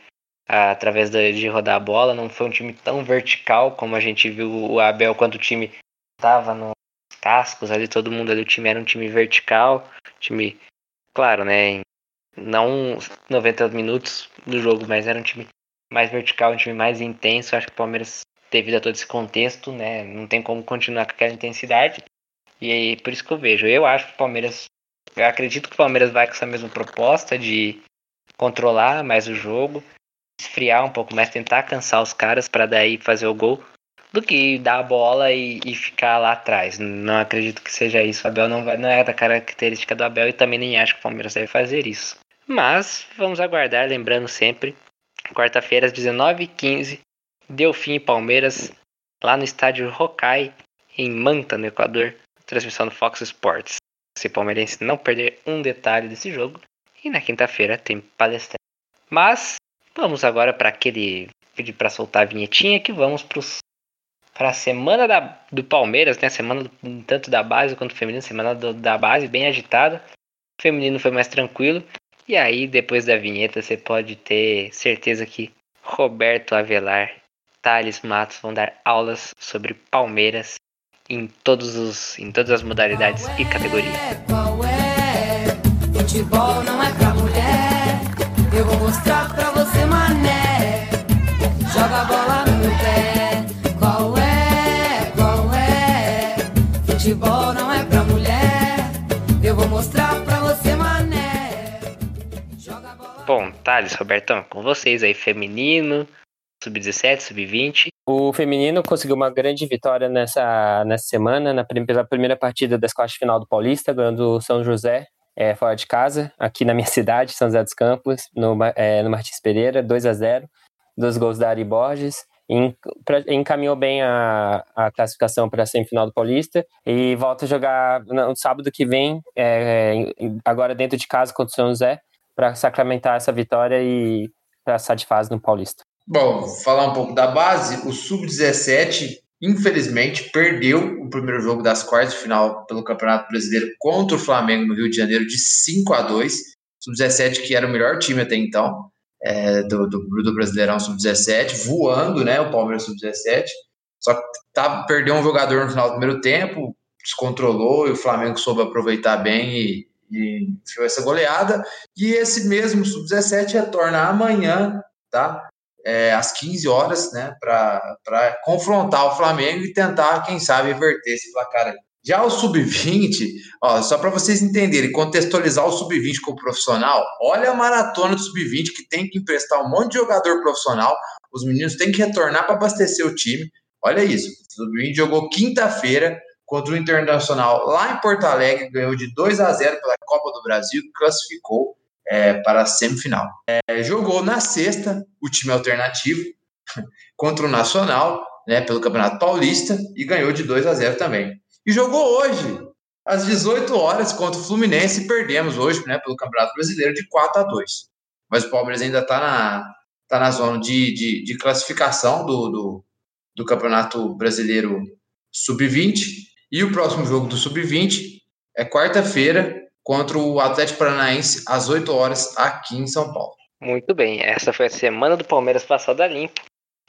através de rodar a bola. Não foi um time tão vertical como a gente viu o Abel quando o time estava nos cascos ali, todo mundo ali, o time era um time vertical, time, claro, né? Não 90 minutos do jogo, mas era um time mais vertical, um time mais intenso. Acho que o Palmeiras, devido a todo esse contexto, né? Não tem como continuar com aquela intensidade. E aí, por isso que eu vejo. Eu acho que o Palmeiras. Eu acredito que o Palmeiras vai com essa mesma proposta de controlar mais o jogo, esfriar um pouco mais, tentar cansar os caras para daí fazer o gol, do que dar a bola e, e, ficar lá atrás. Não acredito que seja isso. O Abel não, vai, não é da característica do Abel e também nem acho que o Palmeiras deve fazer isso. Mas vamos aguardar, lembrando sempre, quarta-feira às 19h15, Delfim e Palmeiras, lá no estádio Rokai, em Manta, no Equador, transmissão do Fox Sports. Se palmeirense não perder um detalhe desse jogo, e na quinta-feira tem palestra. Mas Vamos agora para aquele pedir para soltar a vinhetinha que vamos para a semana da, do Palmeiras, né? Semana tanto da base quanto feminino, semana do, da base bem agitada. O feminino foi mais tranquilo. E aí, depois da vinheta, você pode ter certeza que Roberto Avelar, Thales Matos vão dar aulas sobre Palmeiras em todos os em todas as modalidades e categorias. Qual é? Futebol não é pra mulher. Eu vou mostrar pra você, mané. Joga a bola no meu pé. Qual é? Qual é? Futebol não é pra mulher. Eu vou mostrar pra você, mané. Joga a bola. Bom, Thales, Robertão, com vocês aí, feminino, sub-17, sub-20. O feminino conseguiu uma grande vitória nessa, nessa semana, na, pela primeira partida das quartas de final do Paulista, ganhando o São José é, fora de casa, aqui na minha cidade, São José dos Campos, no, é, no Martins Pereira, 2 a 0 Dois gols da Ari Borges. encaminhou bem a, a classificação para a semifinal do Paulista e volta a jogar no sábado que vem, é, agora dentro de casa contra o São José, para sacramentar essa vitória e passar de fase no Paulista. Bom, falar um pouco da base, o Sub-17 infelizmente, perdeu o primeiro jogo das quartas de final pelo Campeonato Brasileiro contra o Flamengo no Rio de Janeiro de 5 a 2 Sub-17, que era o melhor time até então, é, do, do, do, Brasileirão Sub-17, voando, né? O Palmeiras Sub-17. Só que tá, perdeu um jogador no final do primeiro tempo, descontrolou e o Flamengo soube aproveitar bem e, e essa goleada. E esse mesmo Sub-17 retorna amanhã, tá? É, às 15 horas, né, para confrontar o Flamengo e tentar, quem sabe, inverter esse placar aí. Já o sub-20, só para vocês entenderem, contextualizar o sub-20 como profissional, olha a maratona do sub-20 que tem que emprestar um monte de jogador profissional, os meninos têm que retornar para abastecer o time. Olha isso, o sub-20 jogou quinta-feira contra o Internacional lá em Porto Alegre, ganhou de 2 a 0 pela Copa do Brasil, classificou é, para a semifinal. É, jogou na sexta o time alternativo contra o Nacional, né, pelo Campeonato Paulista, e ganhou de 2 a 0 também. E jogou hoje, às 18 horas, contra o Fluminense, e perdemos hoje né, pelo Campeonato Brasileiro de 4 a 2 Mas o Palmeiras ainda está na, tá na zona de, de, de classificação do, do, do Campeonato Brasileiro Sub-20 E o próximo jogo do Sub-20 é quarta-feira contra o Atlético Paranaense às 8 horas aqui em São Paulo. Muito bem, essa foi a semana do Palmeiras passada limpo.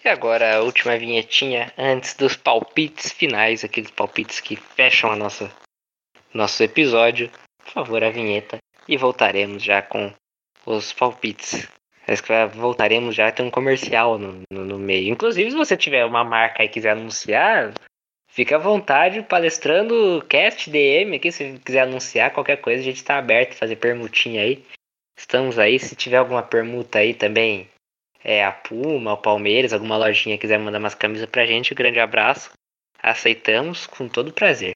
E agora a última vinhetinha antes dos palpites finais, aqueles palpites que fecham a nossa nosso episódio. Por favor, a vinheta e voltaremos já com os palpites. Voltaremos já a ter um comercial no, no, no, meio. Inclusive, se você tiver uma marca e quiser anunciar, fica à vontade palestrando cast DM aqui. Se quiser anunciar qualquer coisa, a gente está aberto a fazer permutinha aí. Estamos aí. Se tiver alguma permuta aí também, é a Puma, o Palmeiras, alguma lojinha quiser mandar umas camisas pra gente, um grande abraço. Aceitamos com todo prazer.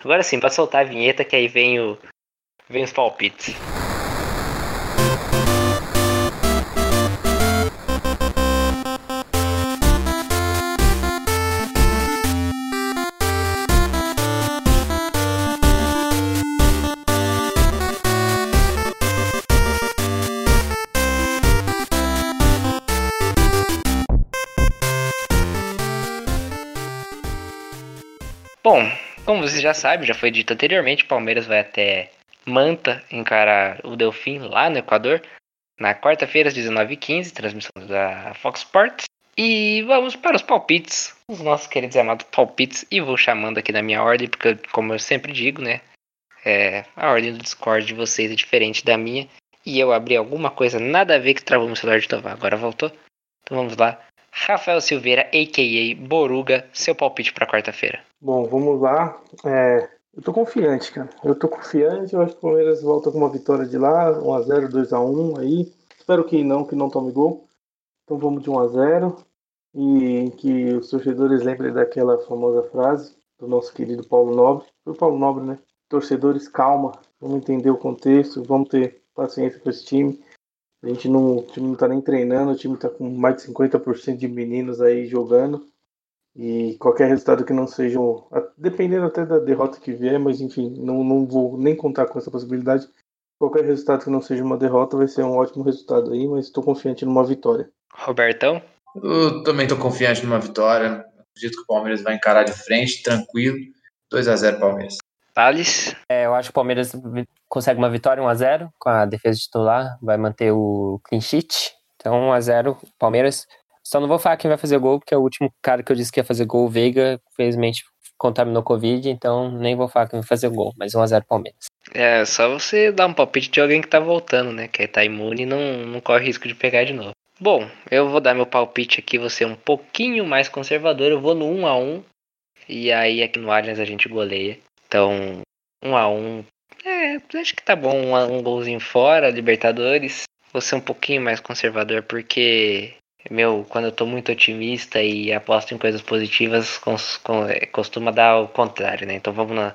Agora sim, para soltar a vinheta que aí vem o vem os palpites. Você já sabe, já foi dito anteriormente, Palmeiras vai até Manta encarar o Delfim lá no Equador na quarta-feira às 19h15, transmissão da Fox Sports. E vamos para os palpites, os nossos queridos e amados palpites. E vou chamando aqui na minha ordem, porque, como eu sempre digo, né? É, a ordem do Discord de vocês é diferente da minha. E eu abri alguma coisa nada a ver que travou meu celular de novo. Agora voltou. Então vamos lá. Rafael Silveira, a.k.a. Boruga, seu palpite para quarta-feira. Bom, vamos lá. É, eu tô confiante, cara. Eu tô confiante. Eu acho que o Palmeiras volta com uma vitória de lá, 1x0, 2x1 aí. Espero que não, que não tome gol. Então vamos de 1x0. E que os torcedores lembrem daquela famosa frase do nosso querido Paulo Nobre. Foi o Paulo Nobre, né? Torcedores, calma. Vamos entender o contexto. Vamos ter paciência com esse time. A gente não, o time não tá nem treinando, o time tá com mais de 50% de meninos aí jogando. E qualquer resultado que não seja, dependendo até da derrota que vier, mas enfim, não, não vou nem contar com essa possibilidade. Qualquer resultado que não seja uma derrota vai ser um ótimo resultado aí, mas estou confiante numa vitória. Robertão? Eu também estou confiante numa vitória. Acredito que o Palmeiras vai encarar de frente, tranquilo. 2 a 0 Palmeiras. Thales? É, eu acho que o Palmeiras consegue uma vitória 1x0 com a defesa titular, vai manter o clean sheet. Então 1x0 Palmeiras. Só não vou falar quem vai fazer gol, porque é o último cara que eu disse que ia fazer gol, o Veiga, infelizmente contaminou Covid, então nem vou falar quem vai fazer gol, mas 1x0 Palmeiras. É, só você dar um palpite de alguém que tá voltando, né? Que tá imune e não, não corre risco de pegar de novo. Bom, eu vou dar meu palpite aqui, vou ser um pouquinho mais conservador, eu vou no 1x1. E aí aqui no Allianz a gente goleia. Então, 1x1 é, acho que tá bom um, um golzinho fora, Libertadores. Vou ser um pouquinho mais conservador, porque, meu, quando eu tô muito otimista e aposto em coisas positivas, cons, com, é, costuma dar o contrário, né? Então vamos na,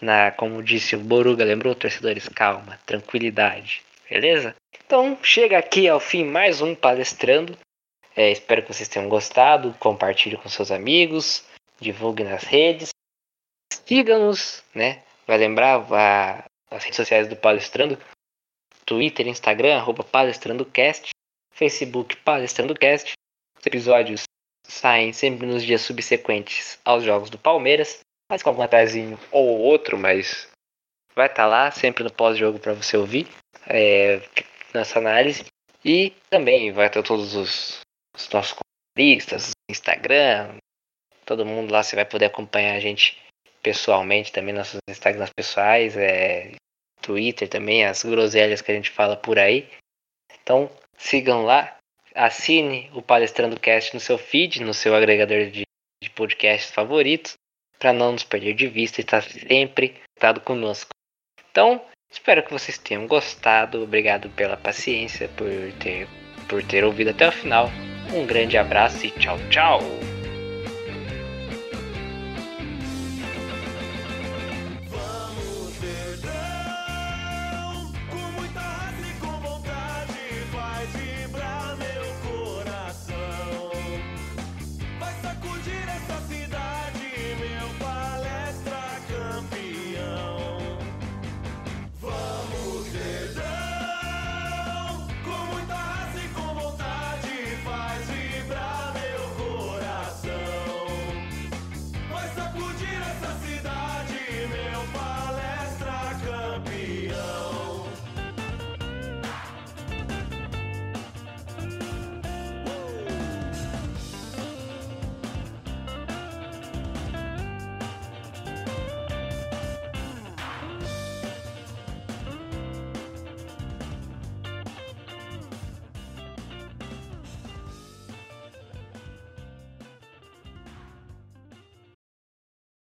na, como disse o Boruga, lembrou, torcedores? Calma, tranquilidade, beleza? Então chega aqui ao fim mais um palestrando. É, espero que vocês tenham gostado. Compartilhe com seus amigos, divulgue nas redes. Siga-nos, né? Vai lembrar a, as redes sociais do Palestrando, Twitter, Instagram, arroba PalestrandoCast, Facebook PalestrandoCast. Os episódios saem sempre nos dias subsequentes aos jogos do Palmeiras, mas com algum atrasinho ou outro, mas vai estar tá lá sempre no pós-jogo para você ouvir é, nossa análise. E também vai ter todos os, os nossos listas, Instagram, todo mundo lá você vai poder acompanhar a gente pessoalmente também, nossos Instagrams pessoais, é, Twitter também, as groselhas que a gente fala por aí. Então sigam lá, assine o Palestrando Cast no seu feed, no seu agregador de, de podcasts favoritos, para não nos perder de vista e estar sempre conectado conosco. Então, espero que vocês tenham gostado. Obrigado pela paciência, por ter, por ter ouvido até o final. Um grande abraço e tchau, tchau!